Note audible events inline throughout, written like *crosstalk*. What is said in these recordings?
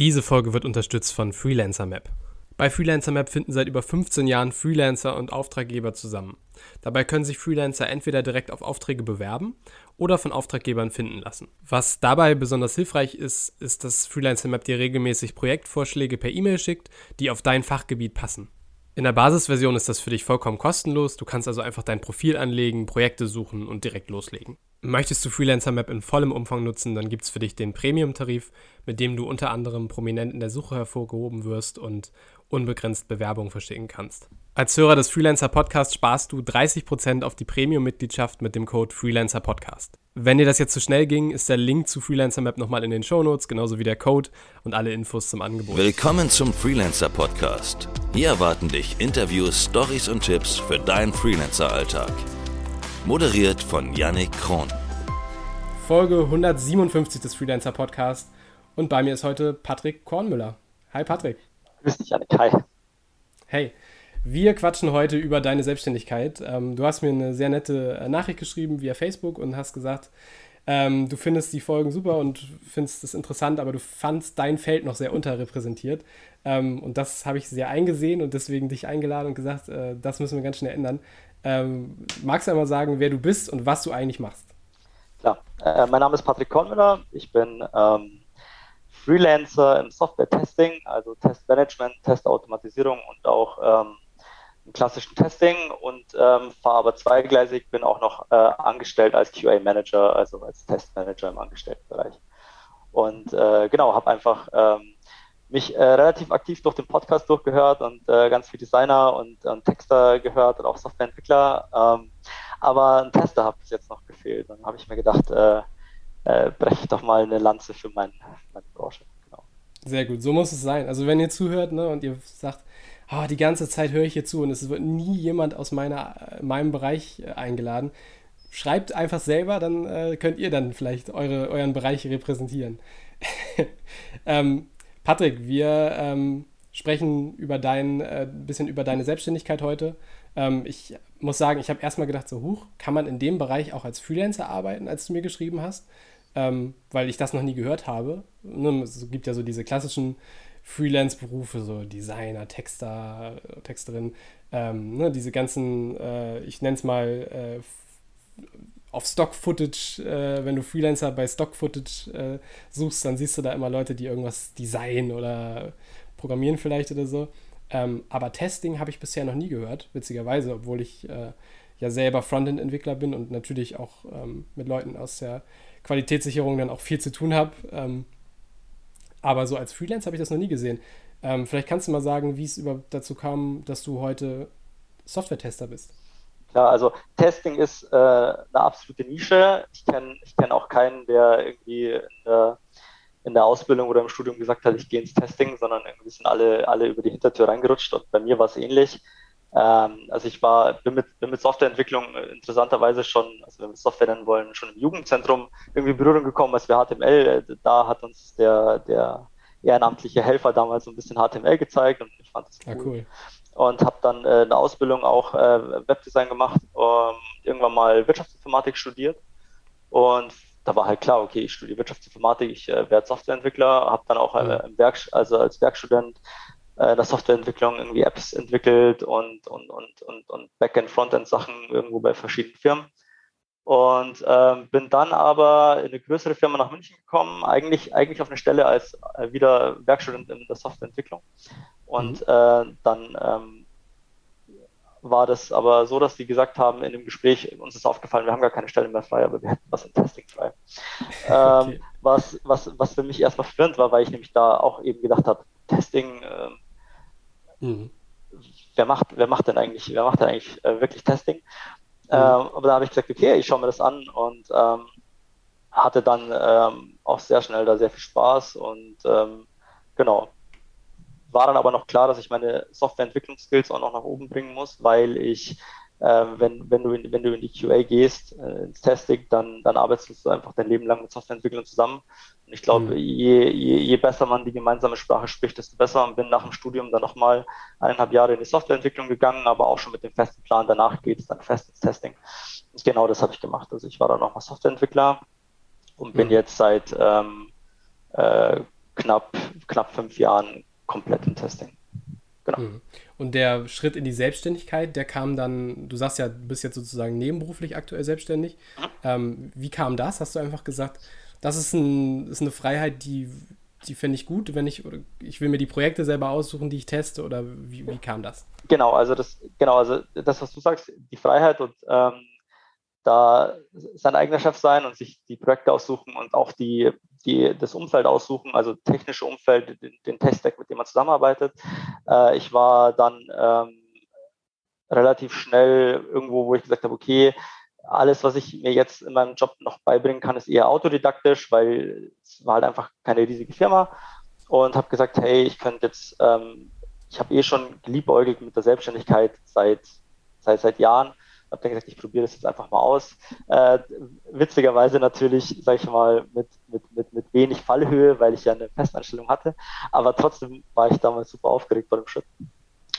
Diese Folge wird unterstützt von Freelancer Map. Bei Freelancer Map finden seit über 15 Jahren Freelancer und Auftraggeber zusammen. Dabei können sich Freelancer entweder direkt auf Aufträge bewerben oder von Auftraggebern finden lassen. Was dabei besonders hilfreich ist, ist, dass Freelancer Map dir regelmäßig Projektvorschläge per E-Mail schickt, die auf dein Fachgebiet passen. In der Basisversion ist das für dich vollkommen kostenlos. Du kannst also einfach dein Profil anlegen, Projekte suchen und direkt loslegen. Möchtest du Freelancer Map in vollem Umfang nutzen, dann gibt es für dich den Premium-Tarif, mit dem du unter anderem prominent in der Suche hervorgehoben wirst und unbegrenzt Bewerbungen verschicken kannst. Als Hörer des Freelancer Podcasts sparst du 30% auf die Premium-Mitgliedschaft mit dem Code Freelancer Podcast. Wenn dir das jetzt zu schnell ging, ist der Link zu Freelancer Map nochmal in den Shownotes, genauso wie der Code und alle Infos zum Angebot. Willkommen zum Freelancer Podcast. Hier erwarten dich Interviews, Stories und Tipps für deinen Freelancer-Alltag. Moderiert von Yannick Kron. Folge 157 des Freelancer Podcast und bei mir ist heute Patrick Kornmüller. Hi Patrick. Grüß dich, Janik. Hi. Hey, wir quatschen heute über deine Selbstständigkeit. Ähm, du hast mir eine sehr nette äh, Nachricht geschrieben via Facebook und hast gesagt, ähm, du findest die Folgen super und findest es interessant, aber du fandst dein Feld noch sehr unterrepräsentiert. Ähm, und das habe ich sehr eingesehen und deswegen dich eingeladen und gesagt, äh, das müssen wir ganz schnell ändern. Ähm, magst du einmal sagen, wer du bist und was du eigentlich machst? Klar, äh, mein Name ist Patrick Kornmüller. Ich bin ähm, Freelancer im Software-Testing, also Testmanagement, Testautomatisierung und auch ähm, klassischen Testing und ähm, fahre aber zweigleisig, bin auch noch äh, angestellt als QA-Manager, also als Testmanager im Angestelltenbereich. Und äh, genau, habe einfach ähm, mich äh, relativ aktiv durch den Podcast durchgehört und äh, ganz viele Designer und, und, Texter gehört und auch Softwareentwickler. Ähm, aber ein Tester hat bis jetzt noch gefehlt. Dann habe ich mir gedacht, äh, äh, breche ich doch mal eine Lanze für mein, meine Branche. Genau. Sehr gut, so muss es sein. Also wenn ihr zuhört ne, und ihr sagt, oh, die ganze Zeit höre ich hier zu und es wird nie jemand aus meiner, meinem Bereich äh, eingeladen, schreibt einfach selber, dann äh, könnt ihr dann vielleicht eure, euren Bereich repräsentieren. *laughs* ähm, Patrick, wir ähm, sprechen über dein, äh, bisschen über deine Selbstständigkeit heute. Ähm, ich muss sagen, ich habe erstmal gedacht, so, huch, kann man in dem Bereich auch als Freelancer arbeiten, als du mir geschrieben hast? ähm, weil ich das noch nie gehört habe. Ne, es gibt ja so diese klassischen Freelance-Berufe, so Designer, Texter, Texterin, ähm, ne, diese ganzen, äh, ich nenne es mal äh, auf Stock-Footage, äh, wenn du Freelancer bei Stock-Footage äh, suchst, dann siehst du da immer Leute, die irgendwas designen oder programmieren vielleicht oder so. Ähm, aber Testing habe ich bisher noch nie gehört, witzigerweise, obwohl ich äh, ja selber Frontend-Entwickler bin und natürlich auch ähm, mit Leuten aus der Qualitätssicherung dann auch viel zu tun habe. Aber so als Freelance habe ich das noch nie gesehen. Ähm, vielleicht kannst du mal sagen, wie es dazu kam, dass du heute Software-Tester bist. Ja, also Testing ist äh, eine absolute Nische. Ich kenne ich kenn auch keinen, der irgendwie in der, in der, Ausbildung oder im Studium gesagt hat, ich gehe ins Testing, sondern irgendwie sind alle, alle über die Hintertür reingerutscht und bei mir war es ähnlich. Ähm, also ich war, bin mit, bin mit Softwareentwicklung äh, interessanterweise schon, also wenn wir Software nennen wollen, schon im Jugendzentrum irgendwie in Berührung gekommen, als wir HTML, äh, da hat uns der, der ehrenamtliche Helfer damals so ein bisschen HTML gezeigt und ich fand das cool. Ja, cool. Und habe dann äh, eine Ausbildung auch äh, Webdesign gemacht, ähm, irgendwann mal Wirtschaftsinformatik studiert und da war halt klar, okay, ich studiere Wirtschaftsinformatik, ich äh, werde Softwareentwickler, habe dann auch äh, im Werk, also als Werkstudent äh, der Softwareentwicklung irgendwie Apps entwickelt und, und, und, und, und Backend, Frontend Sachen irgendwo bei verschiedenen Firmen. Und ähm, bin dann aber in eine größere Firma nach München gekommen, eigentlich, eigentlich auf eine Stelle als äh, wieder Werkstudent in der Softwareentwicklung. Und mhm. äh, dann ähm, war das aber so, dass die gesagt haben in dem Gespräch, uns ist aufgefallen, wir haben gar keine Stelle mehr frei, aber wir hätten was im Testing frei. *laughs* Ähm, okay. was, was, was für mich erstmal verwirrend war, weil ich nämlich da auch eben gedacht habe, Testing, äh, Mhm. Wer macht, wer macht denn eigentlich, wer macht denn eigentlich äh, wirklich Testing? Mhm. Ähm, aber da habe ich gesagt, okay, ich schaue mir das an und ähm, hatte dann ähm, auch sehr schnell da sehr viel Spaß und ähm, genau. War dann aber noch klar, dass ich meine Softwareentwicklungsskills auch noch nach oben bringen muss, weil ich wenn, wenn, du in, wenn du in die QA gehst, äh, ins Testing, dann, dann arbeitest du einfach dein Leben lang mit Softwareentwicklern zusammen. Und ich glaube, mhm. je, je, je besser man die gemeinsame Sprache spricht, desto besser. Und bin nach dem Studium dann nochmal eineinhalb Jahre in die Softwareentwicklung gegangen, aber auch schon mit dem festen Plan, danach geht es dann fest ins Testing. Und genau das habe ich gemacht. Also ich war dann nochmal Softwareentwickler und bin mhm. jetzt seit ähm, äh, knapp, knapp fünf Jahren komplett im Testing. Genau. Mhm. Und der Schritt in die Selbstständigkeit, der kam dann, du sagst ja, du bist jetzt sozusagen nebenberuflich aktuell selbstständig. Mhm. Ähm, wie kam das? Hast du einfach gesagt, das ist, ein, ist eine Freiheit, die, die finde ich gut, wenn ich, ich will mir die Projekte selber aussuchen, die ich teste, oder wie, wie kam das? Genau, also das, genau, also das, was du sagst, die Freiheit und ähm, da sein eigener Chef sein und sich die Projekte aussuchen und auch die, die, das Umfeld aussuchen, also technische Umfeld, den, den Tech-Stack, mit dem man zusammenarbeitet. Äh, ich war dann ähm, relativ schnell irgendwo, wo ich gesagt habe, okay, alles, was ich mir jetzt in meinem Job noch beibringen kann, ist eher autodidaktisch, weil es war halt einfach keine riesige Firma und habe gesagt, hey, ich könnte jetzt, ähm, ich habe eh schon geliebäugelt mit der Selbstständigkeit seit, seit, seit Jahren habe dann gesagt, ich probiere das jetzt einfach mal aus. Äh, witzigerweise natürlich, sage ich mal, mit, mit, mit, mit wenig Fallhöhe, weil ich ja eine Festanstellung hatte. Aber trotzdem war ich damals super aufgeregt vor dem Schritt.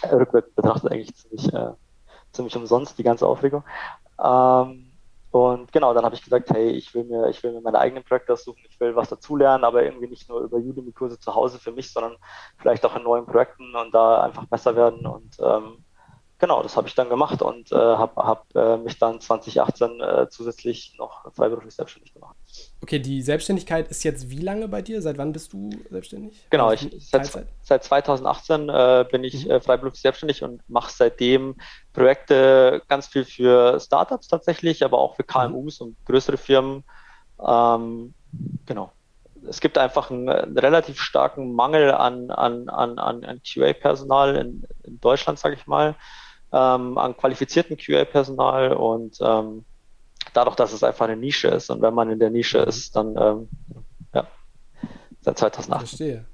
Äh, rückwärts betrachtet eigentlich ziemlich, äh, ziemlich umsonst, die ganze Aufregung. Ähm, und genau, dann habe ich gesagt, hey, ich will mir, ich will mir meine eigenen Projekte aussuchen, ich will was dazulernen, aber irgendwie nicht nur über Udemy-Kurse zu Hause für mich, sondern vielleicht auch in neuen Projekten und da einfach besser werden. Und ähm, genau, das habe ich dann gemacht und äh, habe hab, äh, mich dann 2018 äh, zusätzlich noch freiberuflich selbstständig gemacht. Okay, die Selbstständigkeit ist jetzt wie lange bei dir? Seit wann bist du selbstständig? Genau, also ich, seit, seit 2018 äh, bin ich mhm. Äh, freiberuflich selbstständig und mache seitdem Projekte ganz viel für Startups tatsächlich, aber auch für KMUs mhm. und größere Firmen. Ähm, genau es gibt einfach einen, einen, relativ starken Mangel an, an, an, an QA-Personal in, in Deutschland, sage ich mal ähm, an qualifizierten QA-Personal und ähm, dadurch, dass es einfach eine Nische ist und wenn man in der Nische mhm. ist, dann ähm, ja, seit 2008. Verstehe.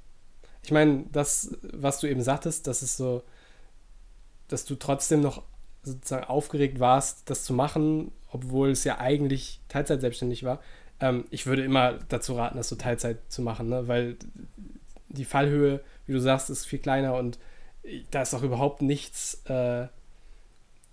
Ich meine, das, was du eben sagtest, das ist so, dass du trotzdem noch sozusagen aufgeregt warst, das zu machen, obwohl es ja eigentlich Teilzeit selbstständig war. Ähm, ich würde immer dazu raten, das so Teilzeit zu machen, ne? weil die Fallhöhe, wie du sagst, ist viel kleiner und da ist auch überhaupt nichts äh,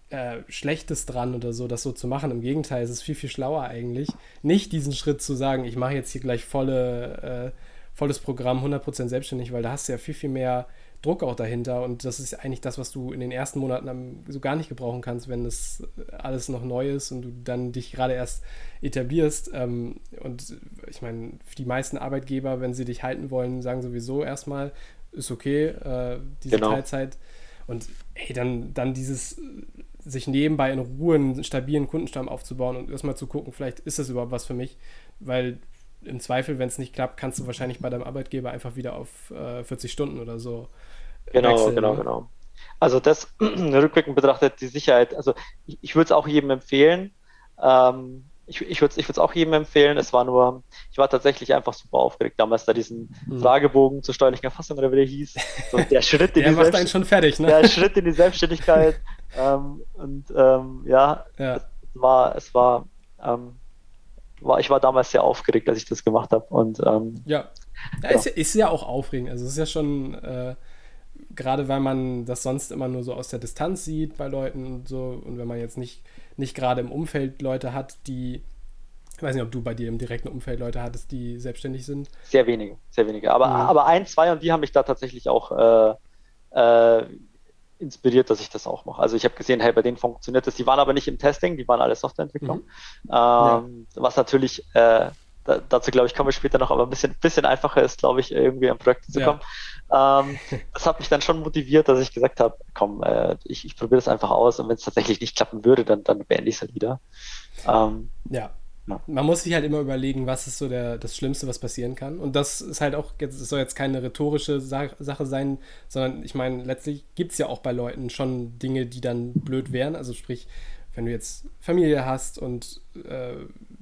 äh, Schlechtes dran oder so, das so zu machen. Im Gegenteil, es ist viel, viel schlauer eigentlich, nicht diesen Schritt zu sagen, ich mache jetzt hier gleich volle, äh, volles Programm, 100% selbstständig, weil da hast du ja viel, viel mehr Druck auch dahinter und das ist eigentlich das, was du in den ersten Monaten so gar nicht gebrauchen kannst, wenn das alles noch neu ist und du dann dich gerade erst etablierst. Ähm, und ich meine, die meisten Arbeitgeber, wenn sie dich halten wollen, sagen sowieso erstmal, ist okay, äh, diese genau. Teilzeit. Und hey, dann, dann dieses sich nebenbei in Ruhe einen stabilen Kundenstamm aufzubauen und erstmal zu gucken, vielleicht ist das überhaupt was für mich, weil im Zweifel, wenn es nicht klappt, kannst du wahrscheinlich bei deinem Arbeitgeber einfach wieder auf äh, 40 Stunden oder so. Genau, wechseln, genau, ne? genau. Also das *clears throat* rückwirkend betrachtet die Sicherheit, also ich, ich würde es auch jedem empfehlen. Ähm, ich, ich würde es ich auch jedem empfehlen. Es war nur, ich war tatsächlich einfach super aufgeregt, damals da diesen mhm. Fragebogen zur steuerlichen Erfassung oder wie der hieß. So der *laughs* Schritt in der die macht einen schon fertig, ne? Der Schritt in die Selbstständigkeit. *laughs* ähm, und ähm, ja, ja, es war, es war, ähm, war, ich war damals sehr aufgeregt, als ich das gemacht habe. Und ähm, ja, ja, ja. Ist, ist, ja auch aufregend. Also es ist ja schon äh, gerade weil man das sonst immer nur so aus der Distanz sieht bei Leuten und so und wenn man jetzt nicht nicht gerade im Umfeld Leute hat, die, ich weiß nicht, ob du bei dir im direkten Umfeld Leute hattest, die selbstständig sind. Sehr wenige, sehr wenige. Aber, mhm. aber ein, zwei und die haben mich da tatsächlich auch äh, äh, inspiriert, dass ich das auch mache. Also ich habe gesehen, hey, bei denen funktioniert das. Die waren aber nicht im Testing, die waren alle Softwareentwicklung. Mhm. Ähm, ja. Was natürlich, äh, da, dazu glaube ich, kommen wir später noch, aber ein bisschen, bisschen einfacher ist, glaube ich, irgendwie an Projekte zu ja. kommen. Ähm, *laughs* das hat mich dann schon motiviert, dass ich gesagt habe, komm, äh, ich, ich probiere das einfach aus und wenn es tatsächlich nicht klappen würde, dann, dann beende ich es halt wieder. Ähm, ja. Man muss sich halt immer überlegen, was ist so der, das Schlimmste, was passieren kann. Und das ist halt auch, jetzt, es soll jetzt keine rhetorische Sa Sache sein, sondern ich meine, letztlich gibt es ja auch bei Leuten schon Dinge, die dann blöd wären. Also sprich, wenn du jetzt Familie hast und äh,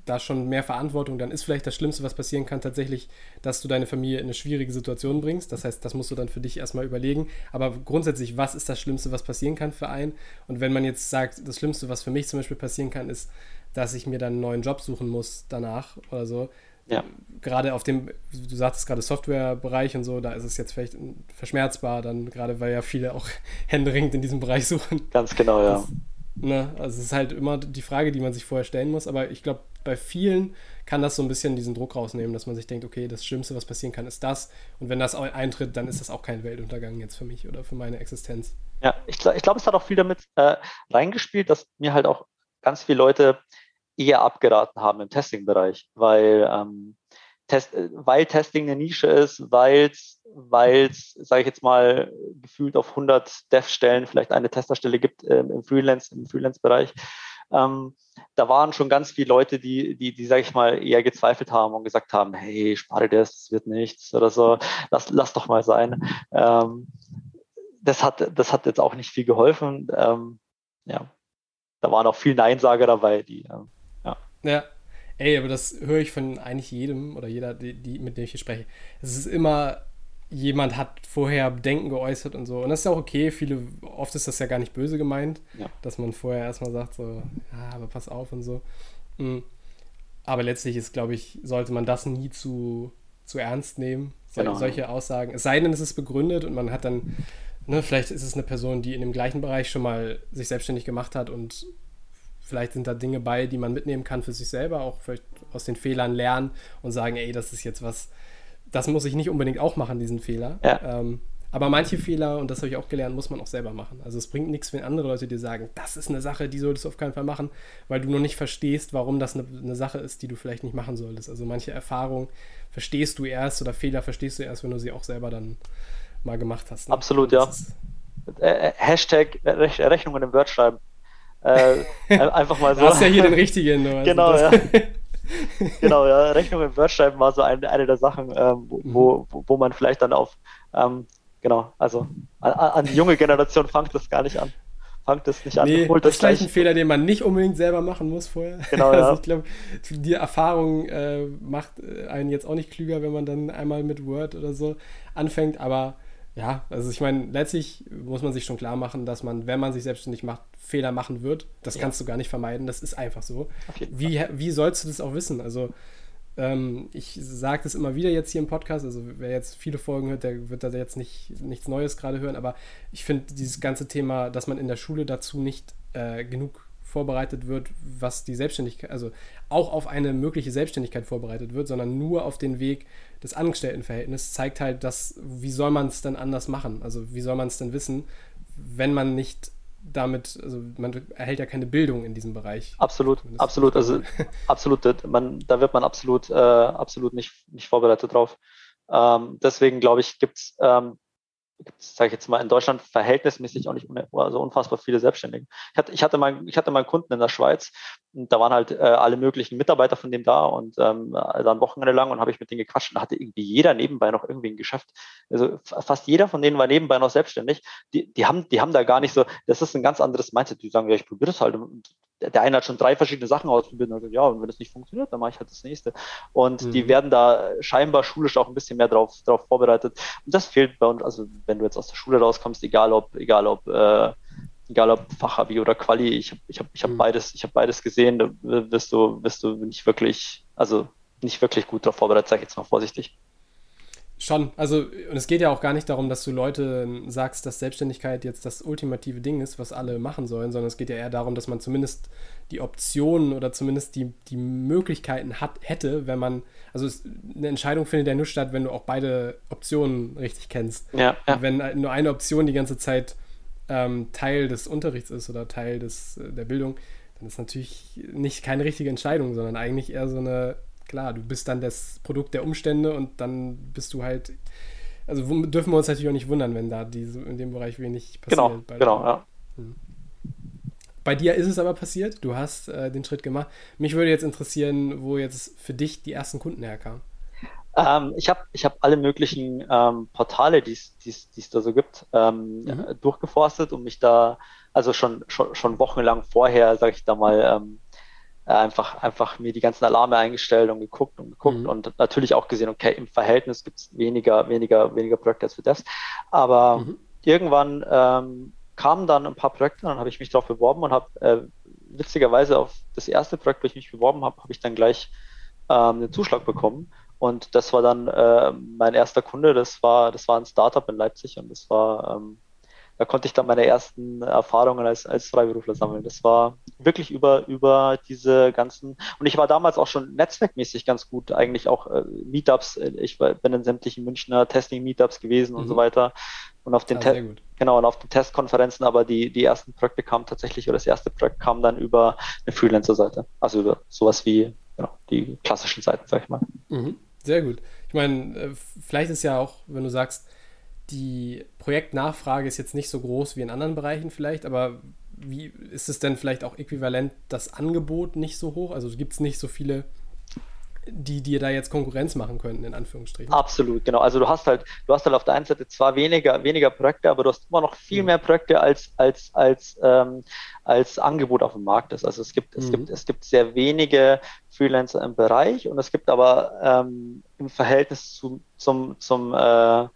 da schon mehr Verantwortung, dann ist vielleicht das Schlimmste, was passieren kann, tatsächlich, dass du deine Familie in eine schwierige Situation bringst. Das heißt, das musst du dann für dich erstmal überlegen. Aber grundsätzlich, was ist das Schlimmste, was passieren kann für einen? Und wenn man jetzt sagt, das Schlimmste, was für mich zum Beispiel passieren kann, ist, dass ich mir dann einen neuen Job suchen muss danach oder so. Ja. Gerade auf dem, du sagtest gerade Softwarebereich und so, da ist es jetzt vielleicht verschmerzbar, dann gerade weil ja viele auch *laughs* händeringend in diesem Bereich suchen. Ganz genau, ja. Das, Ne? Also es ist halt immer die Frage, die man sich vorher stellen muss. Aber ich glaube, bei vielen kann das so ein bisschen diesen Druck rausnehmen, dass man sich denkt, okay, das Schlimmste, was passieren kann, ist das. Und wenn das eintritt, dann ist das auch kein Weltuntergang jetzt für mich oder für meine Existenz. Ja, ich, ich glaube, es hat auch viel damit äh, reingespielt, dass mir halt auch ganz viele Leute eher abgeraten haben im Testing-Bereich, weil, ähm, Test, äh, weil Testing eine Nische ist, weil es, sage ich jetzt mal, gefühlt auf 100 Dev-Stellen vielleicht eine Testerstelle gibt äh, im Freelance, im Freelance-Bereich. Ähm, da waren schon ganz viele Leute, die, die, die, sage ich mal, eher gezweifelt haben und gesagt haben, hey, spare das, das wird nichts oder so, lass, lass doch mal sein. Ähm, das hat, das hat jetzt auch nicht viel geholfen. Ähm, ja, da waren auch viele Neinsager dabei, die, ähm, ja. Ey, aber das höre ich von eigentlich jedem oder jeder, die, die, mit dem ich hier spreche. Es ist immer, jemand hat vorher Bedenken geäußert und so. Und das ist ja auch okay. Viele, oft ist das ja gar nicht böse gemeint, ja. dass man vorher erstmal sagt, so, ja, aber pass auf und so. Mhm. Aber letztlich ist, glaube ich, sollte man das nie zu, zu ernst nehmen, genau. solche Aussagen. Es sei denn, es ist begründet und man hat dann ne, vielleicht ist es eine Person, die in dem gleichen Bereich schon mal sich selbstständig gemacht hat und vielleicht sind da Dinge bei, die man mitnehmen kann für sich selber, auch vielleicht aus den Fehlern lernen und sagen, ey, das ist jetzt was, das muss ich nicht unbedingt auch machen, diesen Fehler. Ja. Ähm, aber manche Fehler, und das habe ich auch gelernt, muss man auch selber machen. Also es bringt nichts, wenn andere Leute dir sagen, das ist eine Sache, die solltest du auf keinen Fall machen, weil du noch nicht verstehst, warum das eine, eine Sache ist, die du vielleicht nicht machen solltest. Also manche Erfahrungen verstehst du erst oder Fehler verstehst du erst, wenn du sie auch selber dann mal gemacht hast. Ne? Absolut, ja. Äh, äh, Hashtag Rech Rechnungen im Word schreiben. Äh, einfach mal so. Du hast ja hier den *laughs* richtigen. Also *laughs* genau, ja. genau, ja. Rechnungen im Word schreiben war so eine, eine der Sachen, ähm, wo, wo, wo man vielleicht dann auf, ähm, genau, also an, an, die junge Generation fangt das gar nicht an. Fangt das nicht an. Nee, Holt das, ist gleich ein Fehler, den man nicht unbedingt selber machen muss vorher. Genau, *laughs* also ja. ich glaube, die Erfahrung äh, macht äh, einen jetzt auch nicht klüger, wenn man dann einmal mit Word oder so anfängt, aber ja, also ich meine, letztlich muss man sich schon klar machen, dass man, wenn man sich selbstständig macht, Fehler machen wird. Das ja. kannst du gar nicht vermeiden, das ist einfach so. Wie, wie sollst du das auch wissen? Also ähm, ich sage das immer wieder jetzt hier im Podcast, also wer jetzt viele Folgen hört, der wird da jetzt nicht, nichts Neues gerade hören, aber ich finde dieses ganze Thema, dass man in der Schule dazu nicht äh, genug vorbereitet wird, was die Selbstständigkeit, also auch auf eine mögliche Selbstständigkeit vorbereitet wird, sondern nur auf den Weg des Angestelltenverhältnisses, zeigt halt, dass, wie soll man es denn anders machen? Also wie soll man es denn wissen, wenn man nicht damit, also man erhält ja keine Bildung in diesem Bereich. Absolut, absolut, also *laughs* absolut, man, da wird man absolut, äh, absolut nicht, nicht vorbereitet drauf. Ähm, deswegen glaube ich, gibt es ähm, sage ich jetzt mal, in Deutschland verhältnismäßig auch nicht also unfassbar viele Selbstständige. Ich hatte, ich hatte, mal, ich hatte mal einen Kunden in der Schweiz und da waren halt äh, alle möglichen Mitarbeiter von dem da und ähm, dann Wochenende lang und habe ich mit denen gequatscht und da hatte irgendwie jeder nebenbei noch irgendwie ein Geschäft. Also fast jeder von denen war nebenbei noch selbstständig. Die, die, haben, die haben da gar nicht so, das ist ein ganz anderes Mindset. Die sagen, ja, ich probiere das halt. Und der eine hat schon drei verschiedene Sachen ausprobiert und gesagt, ja, und wenn das nicht funktioniert, dann mache ich halt das nächste. Und mhm. die werden da scheinbar schulisch auch ein bisschen mehr drauf, drauf vorbereitet. Und das fehlt bei uns, also wenn du jetzt aus der Schule rauskommst, egal ob, egal ob, äh, egal ob Fachabi oder Quali, ich habe ich hab, ich hab mhm. beides, ich habe beides gesehen, da wirst du, wirst du nicht wirklich, also nicht wirklich gut darauf vorbereitet, sag ich jetzt mal vorsichtig. Schon, also und es geht ja auch gar nicht darum, dass du Leute sagst, dass Selbstständigkeit jetzt das ultimative Ding ist, was alle machen sollen, sondern es geht ja eher darum, dass man zumindest die Optionen oder zumindest die, die Möglichkeiten hat, hätte, wenn man, also es, eine Entscheidung findet ja nur statt, wenn du auch beide Optionen richtig kennst. Ja, ja. Wenn nur eine Option die ganze Zeit ähm, Teil des Unterrichts ist oder Teil des, äh, der Bildung, dann ist natürlich nicht keine richtige Entscheidung, sondern eigentlich eher so eine klar, du bist dann das Produkt der Umstände und dann bist du halt. Also dürfen wir uns natürlich auch nicht wundern, wenn da diese, in dem Bereich wenig passiert. Genau, genau, ja. Hm. Bei dir ist es aber passiert, du hast äh, den Schritt gemacht. Mich würde jetzt interessieren, wo jetzt für dich die ersten Kunden herkamen. Ähm, ich habe ich hab alle möglichen ähm, Portale, die es da so gibt, ähm, mhm. durchgeforstet und mich da, also schon, schon, schon wochenlang vorher, sage ich da mal, ähm, äh, einfach, einfach mir die ganzen Alarme eingestellt und geguckt und geguckt mhm. und natürlich auch gesehen, okay, im Verhältnis gibt es weniger, weniger, weniger Projekte als für das. Aber mhm. irgendwann ähm, kamen dann ein paar Projekte, dann habe ich mich darauf beworben und habe äh, witzigerweise auf das erste Projekt, wo ich mich beworben habe, habe ich dann gleich ähm, einen Zuschlag bekommen. Und das war dann äh, mein erster Kunde, das war, das war ein Startup in Leipzig und das war, ähm, da konnte ich dann meine ersten Erfahrungen als, als Freiberufler sammeln. Das war wirklich über, über diese ganzen, und ich war damals auch schon netzwerkmäßig ganz gut, eigentlich auch äh, Meetups, ich bin in sämtlichen Münchner Testing-Meetups gewesen mhm. und so mhm. weiter. Und auf den ah, genau, und auf den Testkonferenzen, aber die, die ersten Projekte kamen tatsächlich, oder das erste Projekt kam dann über eine Freelancer-Seite. Also über sowas wie genau, die klassischen Seiten, sag ich mal. Mhm. Sehr gut. Ich meine, äh, vielleicht ist ja auch, wenn du sagst, die Projektnachfrage ist jetzt nicht so groß wie in anderen Bereichen vielleicht, aber wie ist es denn vielleicht auch äquivalent, das Angebot nicht so hoch? Also gibt es nicht so viele die dir da jetzt Konkurrenz machen könnten, in Anführungsstrichen. Absolut, genau. Also du hast halt, du hast halt auf der einen Seite zwar weniger, weniger Projekte, aber du hast immer noch viel mhm. mehr Projekte als, als, als, ähm, als Angebot auf dem Markt ist. Also es gibt, mhm. es gibt, es gibt sehr wenige Freelancer im Bereich und es gibt aber ähm, im Verhältnis zu, zum, zum, äh,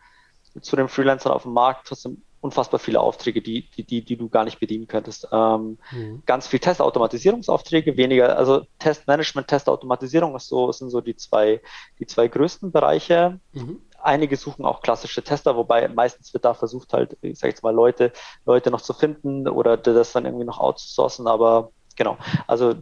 zu den Freelancern auf dem Markt trotzdem unfassbar viele Aufträge, die, die, die, die du gar nicht bedienen könntest. Ähm, mhm. Ganz viel Testautomatisierungsaufträge, weniger, also Testmanagement, Testautomatisierung ist so, sind so die zwei, die zwei größten Bereiche. Mhm. Einige suchen auch klassische Tester, wobei meistens wird da versucht halt, ich sag jetzt mal, Leute, Leute noch zu finden oder das dann irgendwie noch outzusourcen, aber genau, also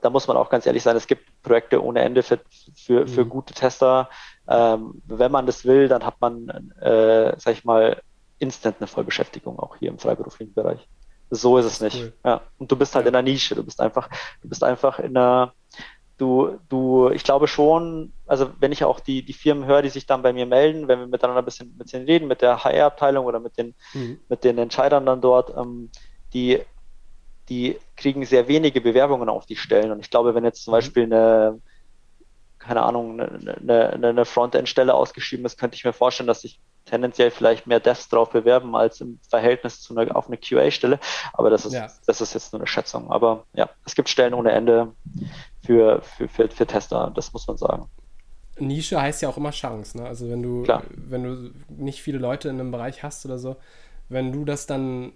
da muss man auch ganz ehrlich sein, es gibt Projekte ohne Ende für, für, für mhm. gute Tester. Ähm, wenn man das will, dann hat man, äh, sag ich mal, instant eine Vollbeschäftigung auch hier im freiberuflichen Bereich. So ist es nicht. Cool. Ja. Und du bist halt in der Nische. Du bist einfach, du bist einfach in der, du, du, ich glaube schon, also wenn ich auch die, die Firmen höre, die sich dann bei mir melden, wenn wir miteinander ein bisschen, ein bisschen reden, mit der HR-Abteilung oder mit den, mhm. mit den Entscheidern dann dort, ähm, die, die kriegen sehr wenige Bewerbungen auf die Stellen. Und ich glaube, wenn jetzt zum mhm. Beispiel eine, keine Ahnung, eine, eine, eine Frontend-Stelle ausgeschrieben ist, könnte ich mir vorstellen, dass sich tendenziell vielleicht mehr Devs drauf bewerben als im Verhältnis zu einer, auf eine QA-Stelle. Aber das ist, ja. das ist jetzt nur eine Schätzung. Aber ja, es gibt Stellen ohne Ende für, für, für, für Tester, das muss man sagen. Nische heißt ja auch immer Chance, ne? Also wenn du, Klar. wenn du nicht viele Leute in einem Bereich hast oder so, wenn du das dann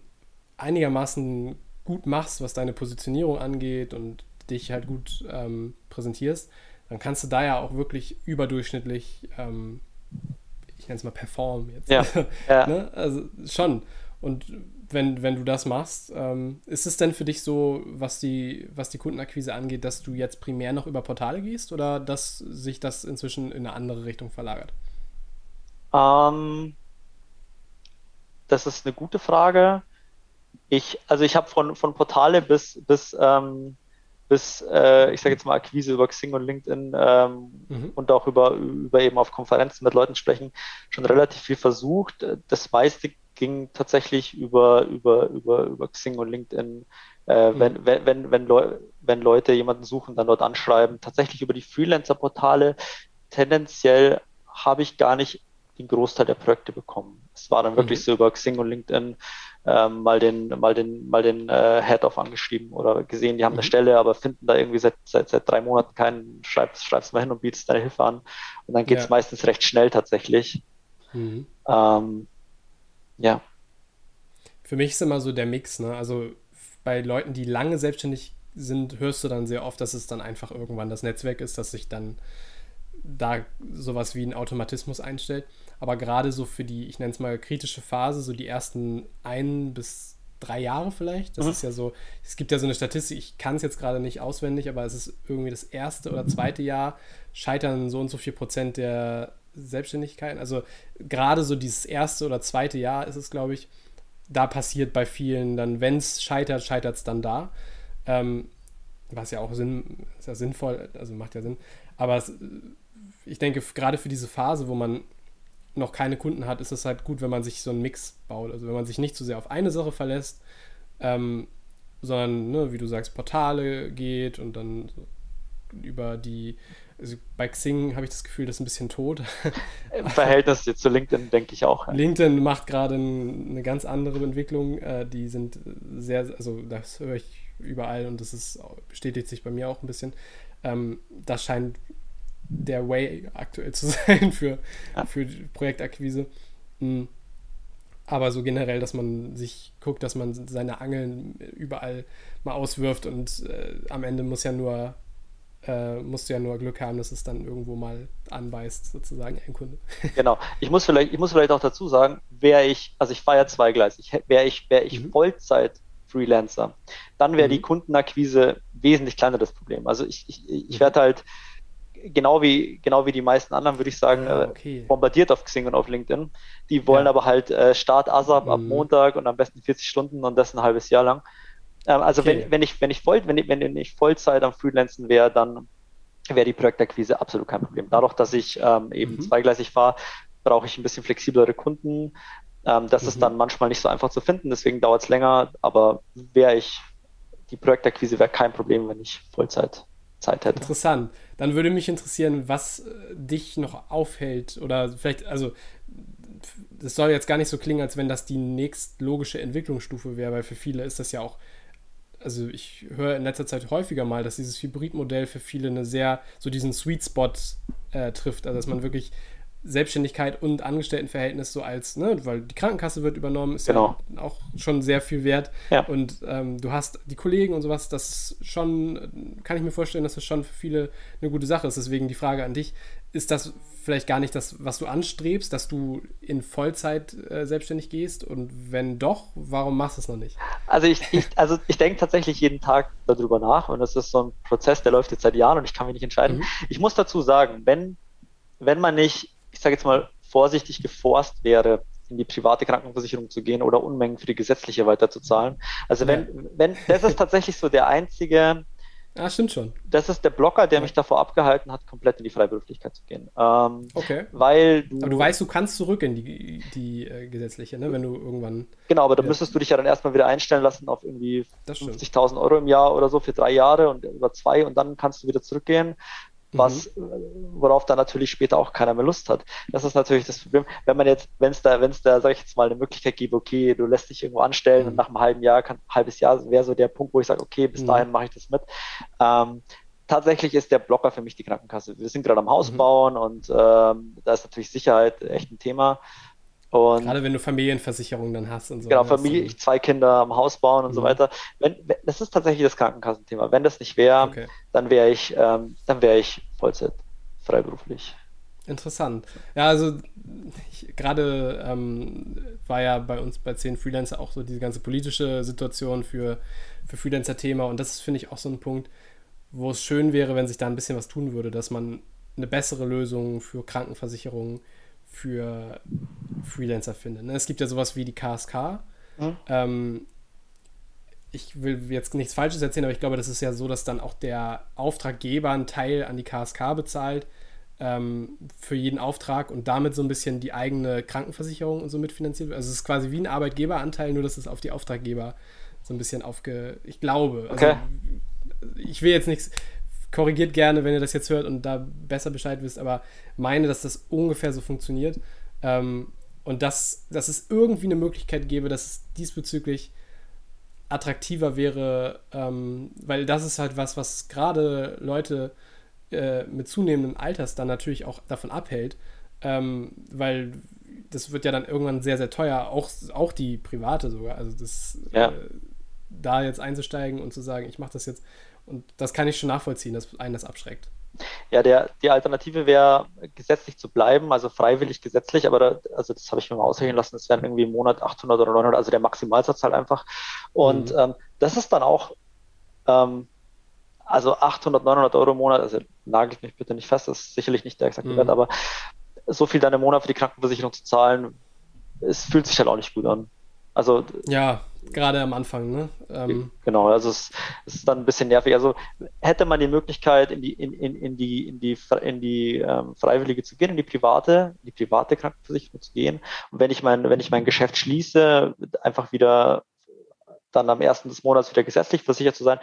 einigermaßen gut machst, was deine Positionierung angeht und dich halt gut ähm, präsentierst, dann kannst du da ja auch wirklich überdurchschnittlich ähm, ich nenne es mal performen jetzt. Ja. *laughs* ja. ne? Also schon. Und wenn, wenn du das machst, ähm, ist es denn für dich so, was die, was die Kundenakquise angeht, dass du jetzt primär noch über Portale gehst oder dass sich das inzwischen in eine andere Richtung verlagert? Ähm, das ist eine gute Frage. Ich, also ich habe von, von Portale bis, bis ähm, bis, äh, ich sage jetzt mal, Akquise über Xing und LinkedIn ähm, mhm. und auch über, über eben auf Konferenzen mit Leuten sprechen, schon relativ viel versucht. Das meiste ging tatsächlich über, über, über, über Xing und LinkedIn. Äh, mhm. wenn, wenn, wenn, wenn, Leu wenn Leute jemanden suchen, dann dort anschreiben. Tatsächlich über die Freelancer-Portale. Tendenziell habe ich gar nicht den Großteil der Projekte bekommen. Es war dann wirklich mhm. so über Xing und LinkedIn ähm, mal den, mal den, mal den äh, Head-Off angeschrieben oder gesehen, die haben mhm. eine Stelle, aber finden da irgendwie seit, seit, seit drei Monaten keinen, schreibst, schreibst mal hin und bietest deine Hilfe an. Und dann geht es ja. meistens recht schnell tatsächlich. Mhm. Ähm, ja. Für mich ist immer so der Mix, ne? Also bei Leuten, die lange selbstständig sind, hörst du dann sehr oft, dass es dann einfach irgendwann das Netzwerk ist, dass sich dann da sowas wie ein Automatismus einstellt. Aber gerade so für die, ich nenne es mal kritische Phase, so die ersten ein bis drei Jahre vielleicht. Das mhm. ist ja so, es gibt ja so eine Statistik, ich kann es jetzt gerade nicht auswendig, aber es ist irgendwie das erste oder zweite Jahr scheitern so und so viel Prozent der Selbstständigkeit. Also gerade so dieses erste oder zweite Jahr ist es, glaube ich, da passiert bei vielen dann, wenn es scheitert, scheitert es dann da. Ähm, was ja auch Sinn, ist ja sinnvoll, also macht ja Sinn. Aber es, ich denke, gerade für diese Phase, wo man noch keine Kunden hat, ist es halt gut, wenn man sich so einen Mix baut. Also wenn man sich nicht zu sehr auf eine Sache verlässt, ähm, sondern, ne, wie du sagst, Portale geht und dann über die, also bei Xing habe ich das Gefühl, das ist ein bisschen tot. Im Verhältnis jetzt zu LinkedIn denke ich auch. LinkedIn macht gerade eine ganz andere Entwicklung. Äh, die sind sehr, also das höre ich überall und das ist, bestätigt sich bei mir auch ein bisschen. Ähm, das scheint der Way aktuell zu *laughs* sein für, ja. für Projektakquise. Mhm. Aber so generell, dass man sich guckt, dass man seine Angeln überall mal auswirft und äh, am Ende muss ja nur äh, musst du ja nur Glück haben, dass es dann irgendwo mal anbeißt, sozusagen, ein Kunde. *laughs* Genau. Ich muss vielleicht, ich muss vielleicht auch dazu sagen, wäre ich, also ich fahre ja zweigleisig, wäre ich, wäre ich mhm. Vollzeit Freelancer, dann wäre mhm. die Kundenakquise wesentlich kleiner das Problem. Also ich, ich, ich werde halt genau wie, genau wie die meisten anderen, würde ich sagen, ah, äh, okay. bombardiert auf Xing und auf LinkedIn. Die wollen ja. aber halt äh, Start ASAP mhm. ab Montag und am besten 40 Stunden und das ein halbes Jahr lang. Ähm, also okay. wenn, wenn ich, wenn ich voll, wenn ich, wenn ich Vollzeit am Freelancen wäre, dann wäre die Projektakquise absolut kein Problem. Dadurch, dass ich ähm, eben mhm. zweigleisig fahre, brauche ich ein bisschen flexiblere Kunden. Ähm, das mhm. ist dann manchmal nicht so einfach zu finden, deswegen dauert es länger, aber wäre ich, die Projektakquise wäre kein Problem, wenn ich Vollzeit Zeit hätte. Interessant. Dann würde mich interessieren, was äh, dich noch aufhält oder vielleicht, also das soll jetzt gar nicht so klingen, als wenn das die nächstlogische Entwicklungsstufe wäre, weil für viele ist das ja auch also ich höre in letzter Zeit häufiger mal, dass dieses Hybridmodell für viele eine sehr, so diesen Sweet Spot äh, trifft. Also dass man wirklich Selbstständigkeit und Angestelltenverhältnis so als, ne, weil die Krankenkasse wird übernommen, ist genau. ja auch schon sehr viel wert. Ja. Und ähm, du hast die Kollegen und sowas, das ist schon, kann ich mir vorstellen, dass das schon für viele eine gute Sache ist. Deswegen die Frage an dich, ist das vielleicht gar nicht das, was du anstrebst, dass du in Vollzeit äh, selbstständig gehst? Und wenn doch, warum machst du es noch nicht? Also ich, ich also ich denke tatsächlich jeden Tag darüber nach und das ist so ein Prozess, der läuft jetzt seit Jahren und ich kann mich nicht entscheiden. Mhm. Ich muss dazu sagen, wenn, wenn man nicht ich sage jetzt mal, vorsichtig geforst wäre, in die private Krankenversicherung zu gehen oder Unmengen für die gesetzliche weiterzuzahlen. Also wenn, ja. wenn, das ist tatsächlich so der einzige, Ah, stimmt schon. Das ist der Blocker, der mich davor abgehalten hat, komplett in die Freiberuflichkeit zu gehen. Ähm, okay. Weil du. Aber du weißt, du kannst zurück in die, die äh, gesetzliche, ne? wenn du irgendwann. Genau, aber da müsstest du dich ja dann erstmal wieder einstellen lassen auf irgendwie 50.000 Euro im Jahr oder so für drei Jahre und über zwei und dann kannst du wieder zurückgehen was, mhm. worauf dann natürlich später auch keiner mehr Lust hat. Das ist natürlich das Problem. Wenn man jetzt, wenn es da, wenn es da, sag ich jetzt mal, eine Möglichkeit gibt, okay, du lässt dich irgendwo anstellen mhm. und nach einem halben Jahr, kann, halbes Jahr wäre so der Punkt, wo ich sage, okay, bis mhm. dahin mache ich das mit. Ähm, tatsächlich ist der Blocker für mich die Krankenkasse. Wir sind gerade am Haus mhm. bauen und ähm, da ist natürlich Sicherheit echt ein Thema. Und Gerade wenn du Familienversicherung dann hast und so. Genau, Familie, ich zwei Kinder am Haus bauen und mhm. so weiter. Wenn, wenn, das ist tatsächlich das Krankenkassenthema. Wenn das nicht wäre, okay. dann wäre ich, ähm, dann wäre ich Vollzeit freiberuflich. Interessant. Ja, also gerade ähm, war ja bei uns bei 10 Freelancer auch so diese ganze politische Situation für, für Freelancer-Thema und das ist, finde ich, auch so ein Punkt, wo es schön wäre, wenn sich da ein bisschen was tun würde, dass man eine bessere Lösung für Krankenversicherungen für Freelancer finde. Ne? Es gibt ja sowas wie die KSK. Mhm. Ähm, ich will jetzt nichts Falsches erzählen, aber ich glaube, das ist ja so, dass dann auch der Auftraggeber einen Teil an die KSK bezahlt ähm, für jeden Auftrag und damit so ein bisschen die eigene Krankenversicherung und so mitfinanziert wird. Also es ist quasi wie ein Arbeitgeberanteil, nur dass es auf die Auftraggeber so ein bisschen aufge... Ich glaube. Also, okay. Ich will jetzt nichts korrigiert gerne, wenn ihr das jetzt hört und da besser Bescheid wisst, aber meine, dass das ungefähr so funktioniert. Ähm, und dass, dass es irgendwie eine Möglichkeit gäbe, dass es diesbezüglich attraktiver wäre, ähm, weil das ist halt was, was gerade Leute äh, mit zunehmendem Alters dann natürlich auch davon abhält, ähm, weil das wird ja dann irgendwann sehr, sehr teuer, auch, auch die private sogar. Also das ja. äh, da jetzt einzusteigen und zu sagen, ich mache das jetzt und das kann ich schon nachvollziehen, dass einen das abschreckt. Ja, der, die Alternative wäre, gesetzlich zu bleiben, also freiwillig gesetzlich, aber da, also das habe ich mir mal ausrechnen lassen, das wären irgendwie im Monat 800 oder 900, also der Maximalsatz halt einfach. Und mhm. ähm, das ist dann auch, ähm, also 800, 900 Euro im Monat, also nagelt mich bitte nicht fest, das ist sicherlich nicht der exakte mhm. Wert, aber so viel dann im Monat für die Krankenversicherung zu zahlen, es fühlt sich halt auch nicht gut an. Also ja, gerade am Anfang, ne? Ähm. Genau, also es, es, ist dann ein bisschen nervig. Also hätte man die Möglichkeit, in die, in, in, in die, in die, in die ähm, Freiwillige zu gehen, in die private, in die private Krankenversicherung zu gehen. Und wenn ich mein, wenn ich mein Geschäft schließe, einfach wieder dann am ersten des Monats wieder gesetzlich versichert zu sein.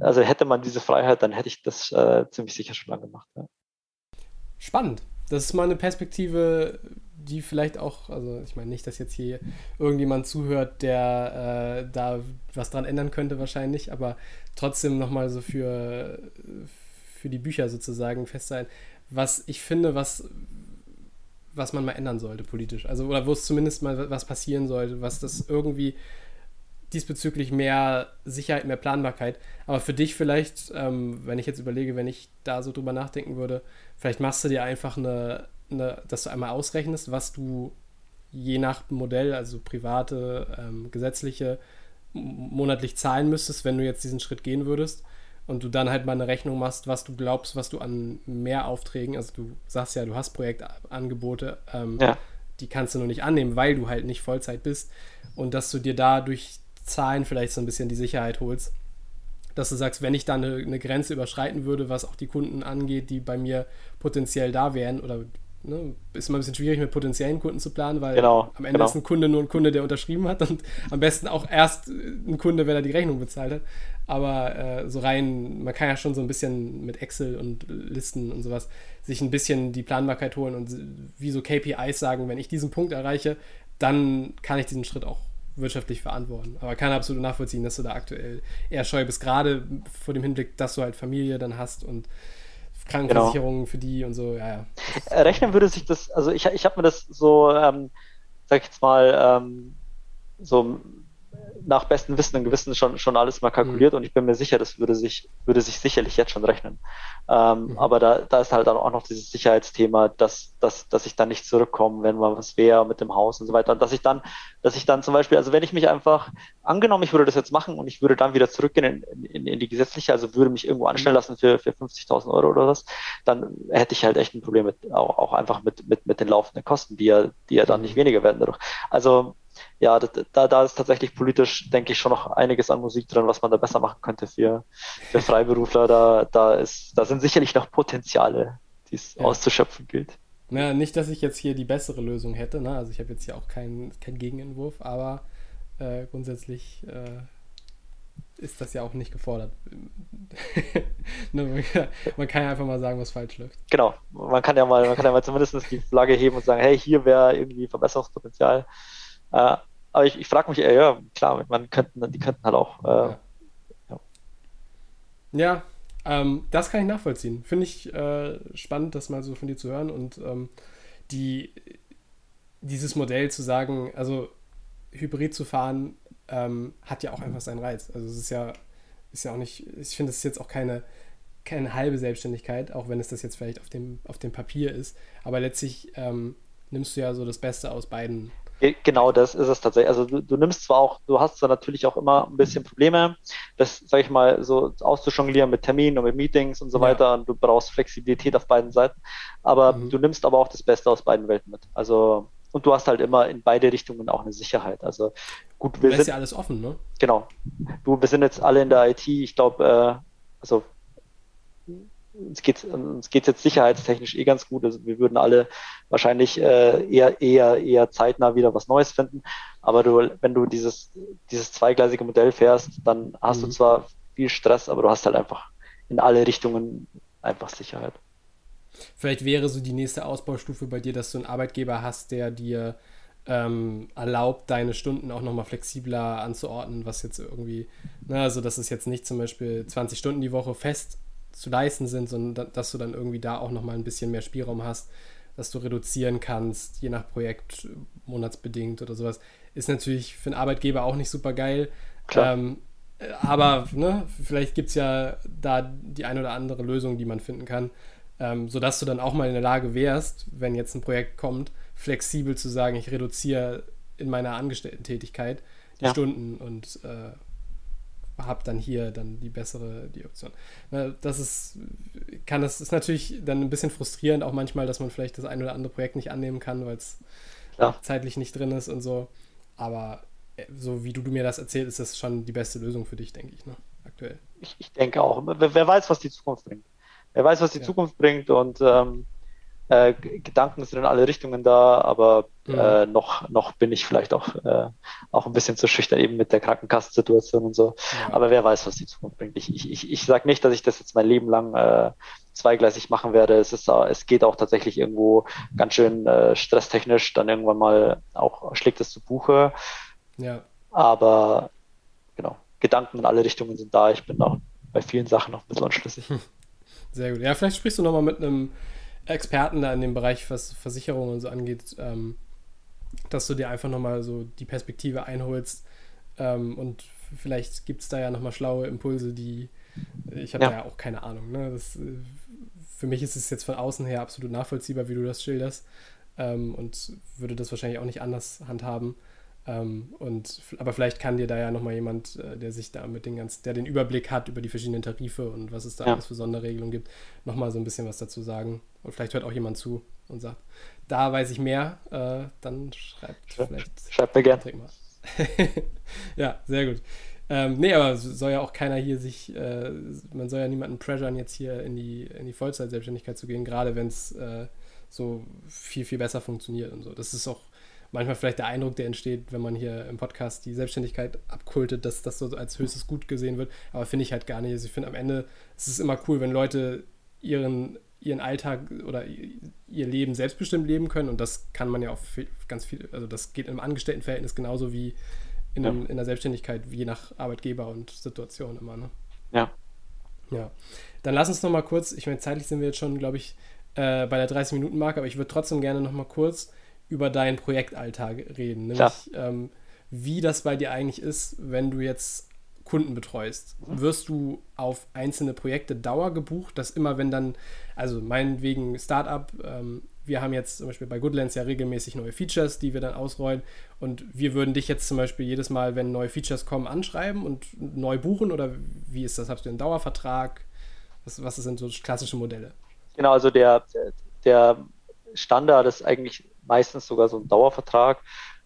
Also hätte man diese Freiheit, dann hätte ich das äh, ziemlich sicher schon lange gemacht. Ja. Spannend. Das ist mal eine Perspektive, die vielleicht auch, also ich meine nicht, dass jetzt hier irgendjemand zuhört, der äh, da was dran ändern könnte wahrscheinlich, aber trotzdem nochmal so für, für die Bücher sozusagen fest sein, was ich finde, was, was man mal ändern sollte politisch. Also, oder wo es zumindest mal was passieren sollte, was das irgendwie diesbezüglich mehr Sicherheit, mehr Planbarkeit. Aber für dich vielleicht, ähm, wenn ich jetzt überlege, wenn ich da so drüber nachdenken würde, vielleicht machst du dir einfach eine, eine dass du einmal ausrechnest, was du je nach Modell, also private, ähm, gesetzliche, monatlich zahlen müsstest, wenn du jetzt diesen Schritt gehen würdest. Und du dann halt mal eine Rechnung machst, was du glaubst, was du an mehr Aufträgen, also du sagst ja, du hast Projektangebote, ähm, ja. die kannst du noch nicht annehmen, weil du halt nicht Vollzeit bist. Und dass du dir da durch Zahlen vielleicht so ein bisschen die Sicherheit holst. Dass du sagst, wenn ich da eine, eine Grenze überschreiten würde, was auch die Kunden angeht, die bei mir potenziell da wären oder Ne, ist immer ein bisschen schwierig mit potenziellen Kunden zu planen, weil genau, am Ende genau. ist ein Kunde nur ein Kunde, der unterschrieben hat und am besten auch erst ein Kunde, wenn er die Rechnung bezahlt hat. Aber äh, so rein, man kann ja schon so ein bisschen mit Excel und Listen und sowas sich ein bisschen die Planbarkeit holen und wie so KPIs sagen, wenn ich diesen Punkt erreiche, dann kann ich diesen Schritt auch wirtschaftlich verantworten. Aber kann absolut nachvollziehen, dass du da aktuell eher scheu bist, gerade vor dem Hinblick, dass du halt Familie dann hast und Krankenversicherungen genau. für die und so, ja, ja. Äh, rechnen würde sich das, also ich, ich habe mir das so, ähm, sag ich jetzt mal, ähm, so nach bestem Wissen und Gewissen schon, schon alles mal kalkuliert mhm. und ich bin mir sicher, das würde sich, würde sich sicherlich jetzt schon rechnen. Ähm, mhm. Aber da, da ist halt dann auch noch dieses Sicherheitsthema, dass, dass, dass ich dann nicht zurückkomme, wenn mal was wäre mit dem Haus und so weiter. Und dass ich dann, dass ich dann zum Beispiel, also wenn ich mich einfach, angenommen, ich würde das jetzt machen und ich würde dann wieder zurückgehen in, in, in die gesetzliche, also würde mich irgendwo anstellen mhm. lassen für, für 50.000 Euro oder was, dann hätte ich halt echt ein Problem mit, auch, auch einfach mit, mit, mit den laufenden Kosten, die ja, die ja dann mhm. nicht weniger werden dadurch. Also, ja, da, da ist tatsächlich politisch, denke ich, schon noch einiges an Musik drin, was man da besser machen könnte für, für Freiberufler. Da, da, ist, da sind sicherlich noch Potenziale, die es ja. auszuschöpfen gilt. Na, nicht, dass ich jetzt hier die bessere Lösung hätte. Ne? Also ich habe jetzt hier auch keinen kein Gegenentwurf, aber äh, grundsätzlich äh, ist das ja auch nicht gefordert. *laughs* Ne, man kann ja einfach mal sagen, was falsch läuft. Genau, man kann ja mal, man kann ja mal zumindest die Flagge heben und sagen, hey, hier wäre irgendwie Verbesserungspotenzial. Äh, aber ich, ich frage mich, äh, ja, klar, man könnten, die könnten halt auch. Äh, ja, ja ähm, das kann ich nachvollziehen. Finde ich äh, spannend, das mal so von dir zu hören und ähm, die, dieses Modell zu sagen, also Hybrid zu fahren, ähm, hat ja auch einfach seinen Reiz. Also es ist ja, ist ja auch nicht, ich finde, es ist jetzt auch keine, keine halbe Selbstständigkeit, auch wenn es das jetzt vielleicht auf dem, auf dem Papier ist. Aber letztlich ähm, nimmst du ja so das Beste aus beiden Genau, das ist es tatsächlich. Also du, du, nimmst zwar auch, du hast zwar natürlich auch immer ein bisschen Probleme, das, sag ich mal, so auszujonglieren mit Terminen und mit Meetings und so ja. weiter. Und du brauchst Flexibilität auf beiden Seiten. Aber mhm. du nimmst aber auch das Beste aus beiden Welten mit. Also, und du hast halt immer in beide Richtungen auch eine Sicherheit. Also gut, wir sind ja alles offen, ne? Genau. Du, wir sind jetzt alle in der IT. Ich glaube, äh, also uns geht uns geht's jetzt sicherheitstechnisch eh ganz gut. Also wir würden alle wahrscheinlich äh, eher eher eher zeitnah wieder was Neues finden. Aber du, wenn du dieses dieses zweigleisige Modell fährst, dann hast mhm. du zwar viel Stress, aber du hast halt einfach in alle Richtungen einfach Sicherheit. Vielleicht wäre so die nächste Ausbaustufe bei dir, dass du einen Arbeitgeber hast, der dir ähm, erlaubt, deine Stunden auch nochmal flexibler anzuordnen, was jetzt irgendwie, ne, also dass es jetzt nicht zum Beispiel 20 Stunden die Woche fest zu leisten sind, sondern dass du dann irgendwie da auch nochmal ein bisschen mehr Spielraum hast, dass du reduzieren kannst, je nach Projekt, monatsbedingt oder sowas, ist natürlich für einen Arbeitgeber auch nicht super geil. Ähm, aber ne, vielleicht gibt es ja da die eine oder andere Lösung, die man finden kann, ähm, sodass du dann auch mal in der Lage wärst, wenn jetzt ein Projekt kommt, flexibel zu sagen, ich reduziere in meiner Angestellten-Tätigkeit die ja. Stunden und äh, habe dann hier dann die bessere die Option. Das ist kann das ist natürlich dann ein bisschen frustrierend auch manchmal, dass man vielleicht das ein oder andere Projekt nicht annehmen kann, weil es zeitlich nicht drin ist und so. Aber äh, so wie du, du mir das erzählst, ist das schon die beste Lösung für dich, denke ich, ne? aktuell. Ich, ich denke auch. Wer, wer, weiß, was die Zukunft bringt. Wer weiß, was die ja. Zukunft bringt und ähm, äh, Gedanken sind in alle Richtungen da, aber mhm. äh, noch, noch bin ich vielleicht auch, äh, auch ein bisschen zu schüchtern eben mit der Krankenkassensituation und so. Ja. Aber wer weiß, was die Zukunft bringt. Ich, ich, ich, ich sage nicht, dass ich das jetzt mein Leben lang äh, zweigleisig machen werde. Es, ist, es geht auch tatsächlich irgendwo ganz schön äh, stresstechnisch, dann irgendwann mal auch schlägt es zu Buche. Ja. Aber genau, Gedanken in alle Richtungen sind da. Ich bin auch bei vielen Sachen noch ein bisschen unschlüssig. Sehr gut. Ja, vielleicht sprichst du nochmal mit einem Experten da in dem Bereich, was Versicherungen und so angeht, ähm, dass du dir einfach nochmal so die Perspektive einholst, Ähm, und vielleicht gibt es da ja nochmal schlaue Impulse, die ich habe ja. ja auch keine Ahnung. Ne? Das, äh, für mich ist es jetzt von außen her absolut nachvollziehbar, wie du das schilderst. Ähm, und würde das wahrscheinlich auch nicht anders handhaben. Ähm, und, aber vielleicht kann dir da ja nochmal jemand, äh, der sich da mit den ganzen, der den Überblick hat über die verschiedenen Tarife und was es da ja. alles für Sonderregelungen gibt, nochmal so ein bisschen was dazu sagen. Und vielleicht hört auch jemand zu und sagt, da weiß ich mehr, äh, dann schreibt Schreib, vielleicht. Schreibt mir gerne. *laughs* ja, sehr gut. Ähm, nee, aber soll ja auch keiner hier sich, äh, man soll ja niemanden pressuren, jetzt hier in die, in die Vollzeit-Selbstständigkeit zu gehen, gerade wenn es äh, so viel, viel besser funktioniert und so. Das ist auch manchmal vielleicht der Eindruck, der entsteht, wenn man hier im Podcast die Selbstständigkeit abkultet, dass das so als höchstes Gut gesehen wird. Aber finde ich halt gar nicht. Also ich finde am Ende ist es immer cool, wenn Leute ihren, ihren Alltag oder ihr Leben selbstbestimmt leben können. Und das kann man ja auch ganz viel, also das geht im Angestelltenverhältnis genauso wie in, einem, in der Selbstständigkeit, je nach Arbeitgeber und Situation immer. Ne? Ja. Ja. Dann lass uns noch mal kurz, ich meine, zeitlich sind wir jetzt schon, glaube ich, äh, bei der 30-Minuten-Marke, aber ich würde trotzdem gerne noch mal kurz über deinen Projektalltag reden. Nämlich, ähm, wie das bei dir eigentlich ist, wenn du jetzt Kunden betreust. Mhm. Wirst du auf einzelne Projekte Dauer gebucht, dass immer, wenn dann, also meinetwegen Startup, ähm, wir haben jetzt zum Beispiel bei Goodlands ja regelmäßig neue Features, die wir dann ausrollen. Und wir würden dich jetzt zum Beispiel jedes Mal, wenn neue Features kommen, anschreiben und neu buchen? Oder wie ist das? Hast du einen Dauervertrag? Was, was sind so klassische Modelle? Genau, also der, der Standard ist eigentlich meistens sogar so ein Dauervertrag,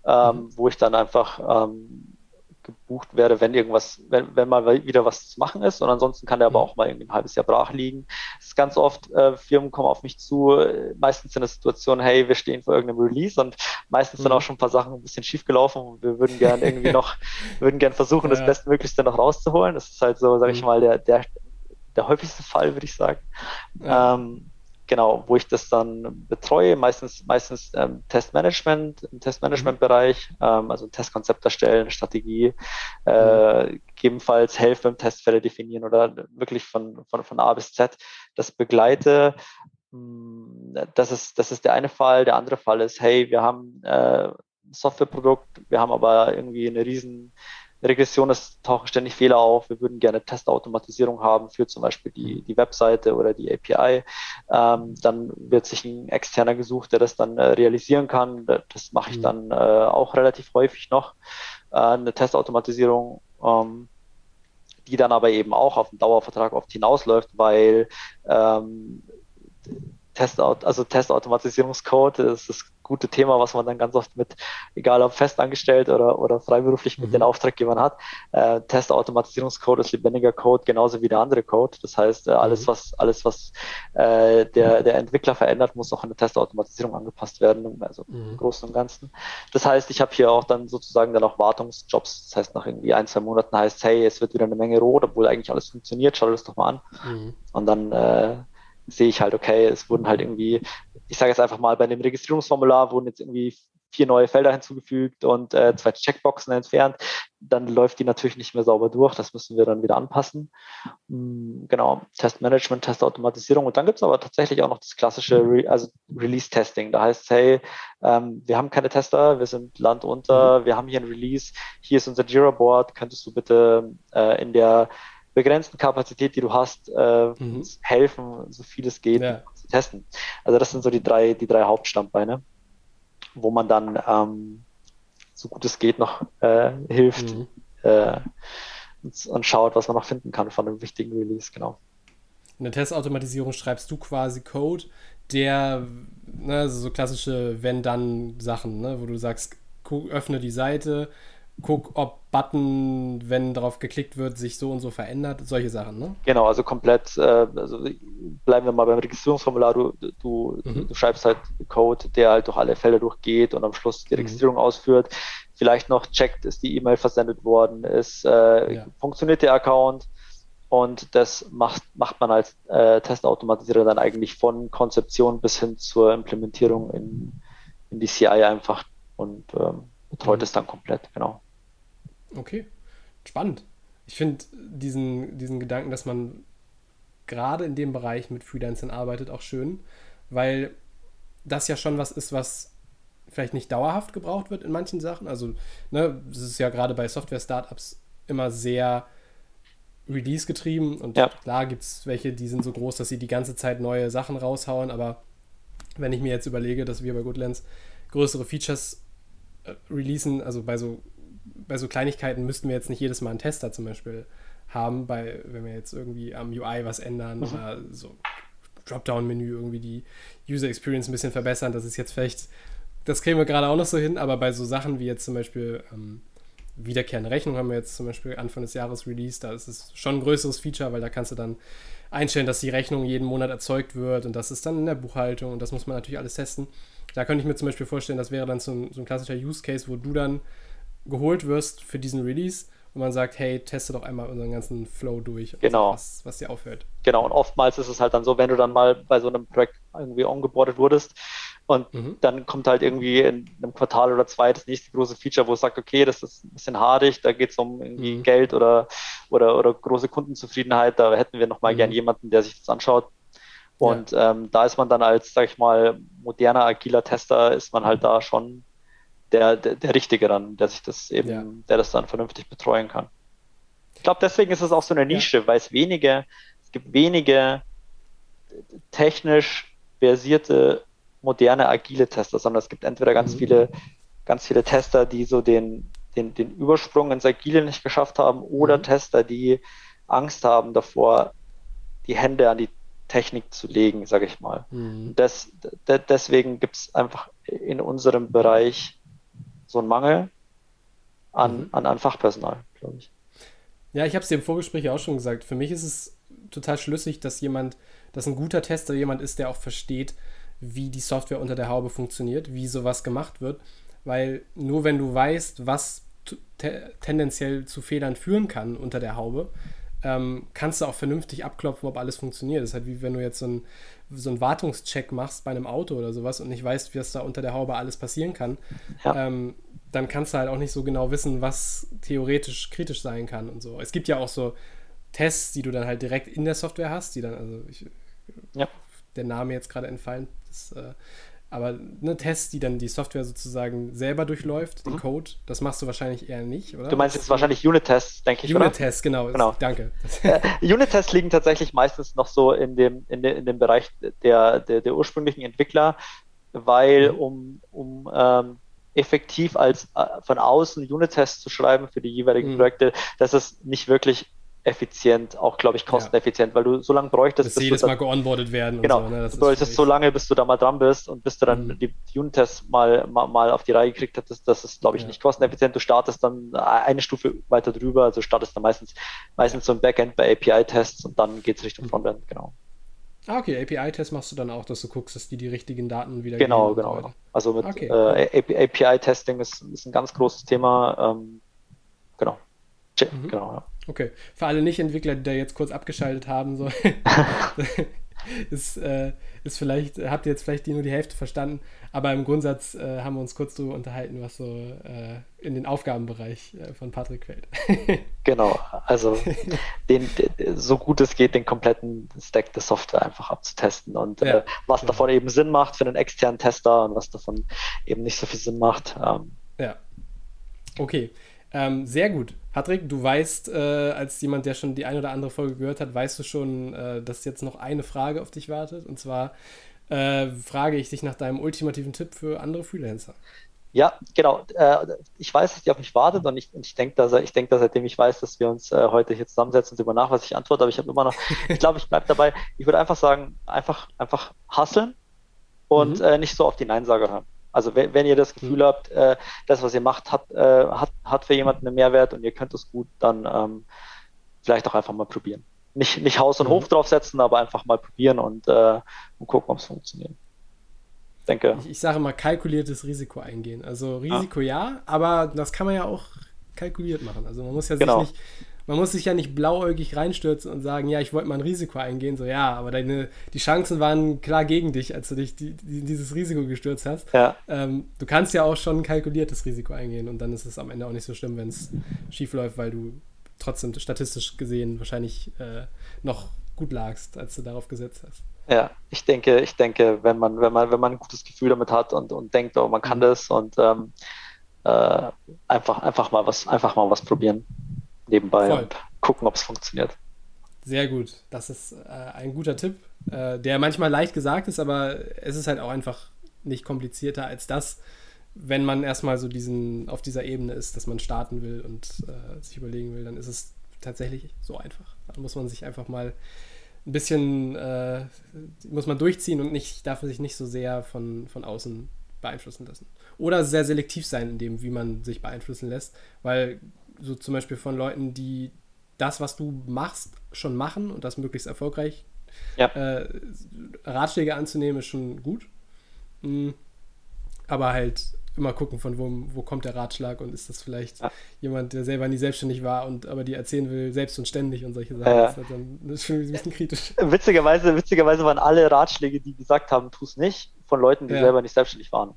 ähm, mhm. wo ich dann einfach ähm, gebucht werde, wenn irgendwas, wenn, wenn mal wieder was zu machen ist. Und ansonsten kann der aber mhm. auch mal irgendwie ein halbes Jahr brach liegen. Es ist ganz oft, äh, Firmen kommen auf mich zu, meistens in der Situation, hey, wir stehen vor irgendeinem Release und meistens mhm. sind auch schon ein paar Sachen ein bisschen schief gelaufen und wir würden gerne irgendwie noch, *laughs* würden gerne versuchen, ja. das Bestmöglichste noch rauszuholen. Das ist halt so, sage ich mhm. mal, der, der, der häufigste Fall, würde ich sagen. Ja. Ähm, genau, wo ich das dann betreue, meistens, meistens ähm, Testmanagement, im Testmanagement-Bereich, ähm, also ein Testkonzept erstellen, Strategie, äh, mhm. gegebenenfalls helfen beim Testfälle definieren oder wirklich von, von, von A bis Z das begleite. Hm, das ist, das ist der eine Fall. Der andere Fall ist, hey, wir haben äh, Softwareprodukt, wir haben aber irgendwie eine riesen Regression, es tauchen ständig Fehler auf. Wir würden gerne Testautomatisierung haben für zum Beispiel die, die Webseite oder die API. Ähm, dann wird sich ein externer gesucht, der das dann äh, realisieren kann. Das mache ich mhm. dann äh, auch relativ häufig noch. Äh, eine Testautomatisierung, ähm, die dann aber eben auch auf den Dauervertrag oft hinausläuft, weil ähm, Testout also Testautomatisierungscode, das ist das gute Thema, was man dann ganz oft mit, egal ob festangestellt oder, oder freiberuflich mit mhm. den Auftraggebern hat. Äh, Testautomatisierungscode ist lebendiger Code, genauso wie der andere Code. Das heißt, äh, alles, mhm. was, alles, was äh, der, der Entwickler verändert, muss auch in der Testautomatisierung angepasst werden, also mhm. im Großen und Ganzen. Das heißt, ich habe hier auch dann sozusagen dann auch Wartungsjobs. Das heißt, nach irgendwie ein, zwei Monaten heißt, hey, es wird wieder eine Menge rot, obwohl eigentlich alles funktioniert, schau dir das doch mal an. Mhm. Und dann äh, sehe ich halt, okay, es wurden halt irgendwie, ich sage jetzt einfach mal, bei dem Registrierungsformular wurden jetzt irgendwie vier neue Felder hinzugefügt und äh, zwei Checkboxen entfernt, dann läuft die natürlich nicht mehr sauber durch. Das müssen wir dann wieder anpassen. Mhm, genau, Testmanagement, Testautomatisierung. Und dann gibt es aber tatsächlich auch noch das klassische Re also Release-Testing. Da heißt, hey, ähm, wir haben keine Tester, wir sind Land unter, mhm. wir haben hier ein Release, hier ist unser Jira-Board, könntest du bitte äh, in der begrenzten Kapazität, die du hast, äh, mhm. helfen, so viel es geht, ja. zu testen. Also das sind so die drei, die drei Hauptstammbeine, wo man dann ähm, so gut es geht noch äh, hilft mhm. äh, und, und, schaut, was man noch finden kann von einem wichtigen Release, genau. In der Testautomatisierung schreibst du quasi Code, der, ne, also so klassische Wenn-Dann-Sachen, ne, wo du sagst, öffne die Seite, guck, ob Button, wenn darauf geklickt wird, sich so und so verändert, solche Sachen, ne? Genau, also komplett, äh, also bleiben wir mal beim Registrierungsformular, du, du, mhm. du schreibst halt Code, der halt durch alle Felder durchgeht und am Schluss die mhm. Registrierung mhm. ausführt. Vielleicht noch checkt, ist die E-Mail versendet worden, ist, äh, ja. funktioniert der Account und das macht, macht man als äh, Testautomatisierer dann eigentlich von Konzeption bis hin zur Implementierung in, in die CI einfach und ähm, betreut mhm. es dann komplett, genau. Okay, spannend. Ich finde diesen, diesen Gedanken, dass man gerade in dem Bereich mit Freelancern arbeitet, auch schön, weil das ja schon was ist, was vielleicht nicht dauerhaft gebraucht wird in manchen Sachen. Also, ne, das ist ja gerade bei Software-Startups immer sehr Release getrieben und ja. klar gibt es welche, die sind so groß, dass sie die ganze Zeit neue Sachen raushauen, aber wenn ich mir jetzt überlege, dass wir bei Goodlands größere Features äh, releasen, also bei so, bei so Kleinigkeiten müssten wir jetzt nicht jedes Mal einen Tester zum Beispiel haben, bei, wenn wir jetzt irgendwie am UI was ändern mhm. oder so Dropdown-Menü irgendwie die User Experience ein bisschen verbessern. Das ist jetzt vielleicht, das kriegen wir gerade auch noch so hin, aber bei so Sachen wie jetzt zum Beispiel ähm, wiederkehrende Rechnung haben wir jetzt zum Beispiel Anfang des Jahres released. Da ist es schon ein größeres Feature, weil da kannst du dann einstellen, dass die Rechnung jeden Monat erzeugt wird und das ist dann in der Buchhaltung und das muss man natürlich alles testen. Da könnte ich mir zum Beispiel vorstellen, das wäre dann so ein, so ein klassischer Use Case, wo du dann geholt wirst für diesen Release und man sagt, hey, teste doch einmal unseren ganzen Flow durch, genau. was, was dir aufhört. Genau, und oftmals ist es halt dann so, wenn du dann mal bei so einem Projekt irgendwie ongeboardet wurdest, und mhm. dann kommt halt irgendwie in einem Quartal oder zwei das nächste große Feature, wo es sagt, okay, das ist ein bisschen haarig, da geht es um irgendwie mhm. Geld oder, oder, oder große Kundenzufriedenheit, da hätten wir nochmal mhm. gern jemanden, der sich das anschaut. Und ja. ähm, da ist man dann als, sag ich mal, moderner, agiler Tester, ist man halt da schon der, der, der Richtige dann, der sich das eben, ja. der das dann vernünftig betreuen kann. Ich glaube, deswegen ist es auch so eine Nische, ja. weil es wenige, es gibt wenige technisch versierte moderne, agile Tester, sondern es gibt entweder ganz mhm. viele, ganz viele Tester, die so den, den, den Übersprung ins Agile nicht geschafft haben, oder mhm. Tester, die Angst haben davor, die Hände an die Technik zu legen, sage ich mal. Mhm. Das, de, deswegen gibt es einfach in unserem Bereich so einen Mangel an, mhm. an, an Fachpersonal, glaube ich. Ja, ich habe es dir im Vorgespräch auch schon gesagt. Für mich ist es total schlüssig, dass jemand, dass ein guter Tester jemand ist, der auch versteht, wie die Software unter der Haube funktioniert, wie sowas gemacht wird, weil nur wenn du weißt, was tendenziell zu Fehlern führen kann unter der Haube, ähm, kannst du auch vernünftig abklopfen, ob alles funktioniert. Das ist halt wie wenn du jetzt so einen so einen Wartungscheck machst bei einem Auto oder sowas und nicht weißt, was da unter der Haube alles passieren kann, ja. ähm, dann kannst du halt auch nicht so genau wissen, was theoretisch kritisch sein kann und so. Es gibt ja auch so Tests, die du dann halt direkt in der Software hast, die dann, also ich, ja. der Name jetzt gerade entfallen, das, äh, aber ne, Tests, die dann die Software sozusagen selber durchläuft, den mhm. Code, das machst du wahrscheinlich eher nicht, oder? Du meinst jetzt wahrscheinlich Unit-Tests, denke ich, Unit-Tests, genau, genau. danke. Äh, Unit-Tests liegen tatsächlich meistens noch so in dem, in, de, in dem Bereich der, der, der ursprünglichen Entwickler, weil mhm. um, um ähm, effektiv als äh, von außen Unit-Tests zu schreiben für die jeweiligen mhm. Projekte, das ist nicht wirklich effizient, auch glaube ich kosteneffizient, ja. weil du so lange bräuchtest, bis, bis jedes Mal geonboardet werden. Genau, so, ne? du bräuchtest so lange, bis du da mal dran bist und bis du dann mhm. die Unit-Tests mal, mal, mal, auf die Reihe gekriegt hättest, das ist glaube ich ja. nicht kosteneffizient. Du startest dann eine Stufe weiter drüber, also startest dann meistens, meistens so ein Backend bei API-Tests und dann geht es Richtung mhm. Frontend, genau. Ah, okay, API-Test machst du dann auch, dass du guckst, dass die die richtigen Daten wieder Genau, genau. So also mit okay. äh, API-Testing ist, ist, ein ganz großes Thema. Ähm, genau. Mhm. Genau, ja. Okay. Für alle Nicht-Entwickler, die da jetzt kurz abgeschaltet haben, so *laughs* *laughs* ist, äh, ist vielleicht, habt ihr jetzt vielleicht die nur die Hälfte verstanden, aber im Grundsatz äh, haben wir uns kurz darüber unterhalten, was so äh, in den Aufgabenbereich äh, von Patrick fällt. *laughs* genau, also den, den, so gut es geht, den kompletten Stack der Software einfach abzutesten und ja, äh, was genau. davon eben Sinn macht für einen externen Tester und was davon eben nicht so viel Sinn macht. Ähm, ja. Okay. Ähm, sehr gut. Patrick, du weißt, äh, als jemand, der schon die eine oder andere Folge gehört hat, weißt du schon, äh, dass jetzt noch eine Frage auf dich wartet. Und zwar äh, frage ich dich nach deinem ultimativen Tipp für andere Freelancer. Ja, genau. Äh, ich weiß, dass die auf mich wartet und ich, ich denke, dass ich denke, seitdem ich weiß, dass wir uns äh, heute hier zusammensetzen und über nach, was ich antworte, aber ich habe immer noch, *laughs* ich glaube, ich bleibe dabei. Ich würde einfach sagen, einfach, einfach hustlen und mhm. Äh, nicht so auf die Neinsager hören. Also wenn, wenn ihr das Gefühl mhm. habt, das, was ihr macht, hat, äh, hat, hat für jemanden einen Mehrwert und ihr könnt es gut, dann ähm, vielleicht auch einfach mal probieren. Nicht, nicht Haus und mhm. Hof draufsetzen, aber einfach mal probieren und, äh, und gucken, ob es funktioniert. Denke. Ich, ich, sage mal, kalkuliertes Risiko eingehen. Also Risiko ah. ja, aber das kann man ja auch kalkuliert machen. Also man muss ja genau. sich nicht man muss sich ja nicht blauäugig reinstürzen und sagen, ja, ich wollte mal ein Risiko eingehen. So, ja, aber deine, die Chancen waren klar gegen dich, als du dich die, die, dieses Risiko gestürzt hast. Ja. Ähm, du kannst ja auch schon ein kalkuliertes Risiko eingehen und dann ist es am Ende auch nicht so schlimm, wenn es schief läuft, weil du trotzdem statistisch gesehen wahrscheinlich äh, noch gut lagst, als du darauf gesetzt hast. Ja, ich denke, ich denke, wenn man, wenn man, wenn man ein gutes Gefühl damit hat und, und denkt, oh, man kann mhm. das und ähm, äh, einfach, einfach mal was, einfach mal was probieren nebenbei Voll. und gucken, ob es funktioniert. Sehr gut. Das ist äh, ein guter Tipp, äh, der manchmal leicht gesagt ist, aber es ist halt auch einfach nicht komplizierter als das, wenn man erstmal so diesen, auf dieser Ebene ist, dass man starten will und äh, sich überlegen will, dann ist es tatsächlich so einfach. Dann muss man sich einfach mal ein bisschen, äh, muss man durchziehen und nicht, darf sich nicht so sehr von, von außen beeinflussen lassen. Oder sehr selektiv sein in dem, wie man sich beeinflussen lässt, weil so zum Beispiel von Leuten, die das, was du machst, schon machen und das möglichst erfolgreich, ja. äh, Ratschläge anzunehmen, ist schon gut. Mhm. Aber halt immer gucken, von wo, wo kommt der Ratschlag und ist das vielleicht ja. jemand, der selber nie selbstständig war und aber die erzählen will, selbst und ständig und solche Sachen. Ja. Das, ist dann, das ist schon ein bisschen kritisch. Witzigerweise, witzigerweise waren alle Ratschläge, die gesagt haben, tu es nicht, von Leuten, die ja. selber nicht selbstständig waren.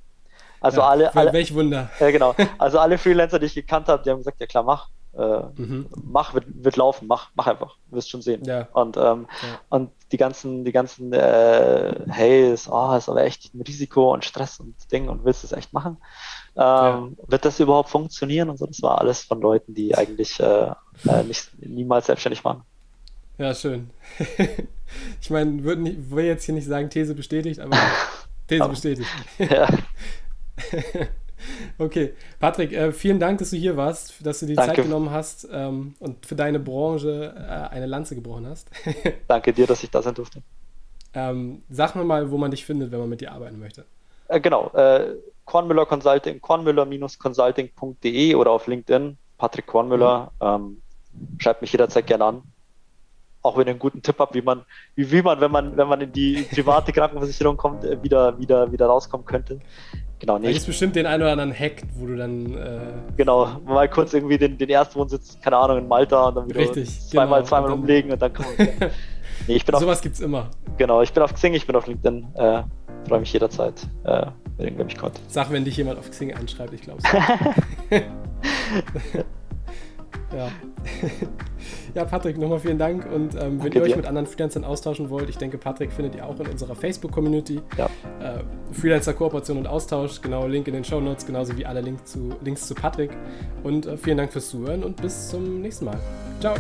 Also alle, alle. Welch Wunder. Ja, genau. Also alle Freelancer, die ich gekannt habe, die haben gesagt, ja klar, mach. Äh, mhm. Mach, wird, wird laufen, mach, mach einfach. Wirst schon sehen. Ja. Und, ähm, ja. und die ganzen, die ganzen, äh, hey, ist, oh, ist aber echt ein Risiko und Stress und Ding und willst du es echt machen? Ähm, ja. Wird das überhaupt funktionieren? Und so, das war alles von Leuten, die eigentlich äh, äh nicht, niemals selbstständig waren. Ja, schön. *laughs* ich meine, will jetzt hier nicht sagen, These bestätigt, aber *laughs* These bestätigt. *laughs* Ja. Okay, Patrick, äh, vielen Dank, dass du hier warst, dass du die Danke. Zeit genommen hast ähm, und für deine Branche äh, eine Lanze gebrochen hast. *laughs* Danke dir, dass ich da sein durfte. Ähm, sag mir mal, wo man dich findet, wenn man mit dir arbeiten möchte. Äh, genau, äh, Kornmüller Consulting, kornmüller-consulting.de oder auf LinkedIn, Patrick Kornmüller. Mhm. Ähm, schreibt mich jederzeit gerne an auch wenn ihr einen guten Tipp habt, wie man, wie, wie man, wenn man, wenn man in die private Krankenversicherung kommt, äh, wieder, wieder, wieder rauskommen könnte. Genau, nicht. Da gibt bestimmt den einen oder anderen Hack, wo du dann. Äh genau, mal kurz irgendwie den, den ersten Wohnsitz, keine Ahnung, in Malta und dann wieder Richtig, zweimal, genau. zweimal und umlegen und dann kann man. *laughs* nee, ich bin auf, Sowas gibt's immer. Genau, ich bin auf Xing, ich bin auf LinkedIn. Äh, Freue mich jederzeit, äh, wenn irgendwer mich kommt. Sag, wenn dich jemand auf Xing anschreibt, ich glaube *laughs* *laughs* Ja. *laughs* ja, Patrick, nochmal vielen Dank. Und ähm, wenn ihr euch dir. mit anderen Freelancern austauschen wollt, ich denke, Patrick findet ihr auch in unserer Facebook-Community. Ja. Äh, Freelancer-Kooperation und Austausch, genau, Link in den Show Notes, genauso wie alle Links zu, Links zu Patrick. Und äh, vielen Dank fürs Zuhören und bis zum nächsten Mal. Ciao.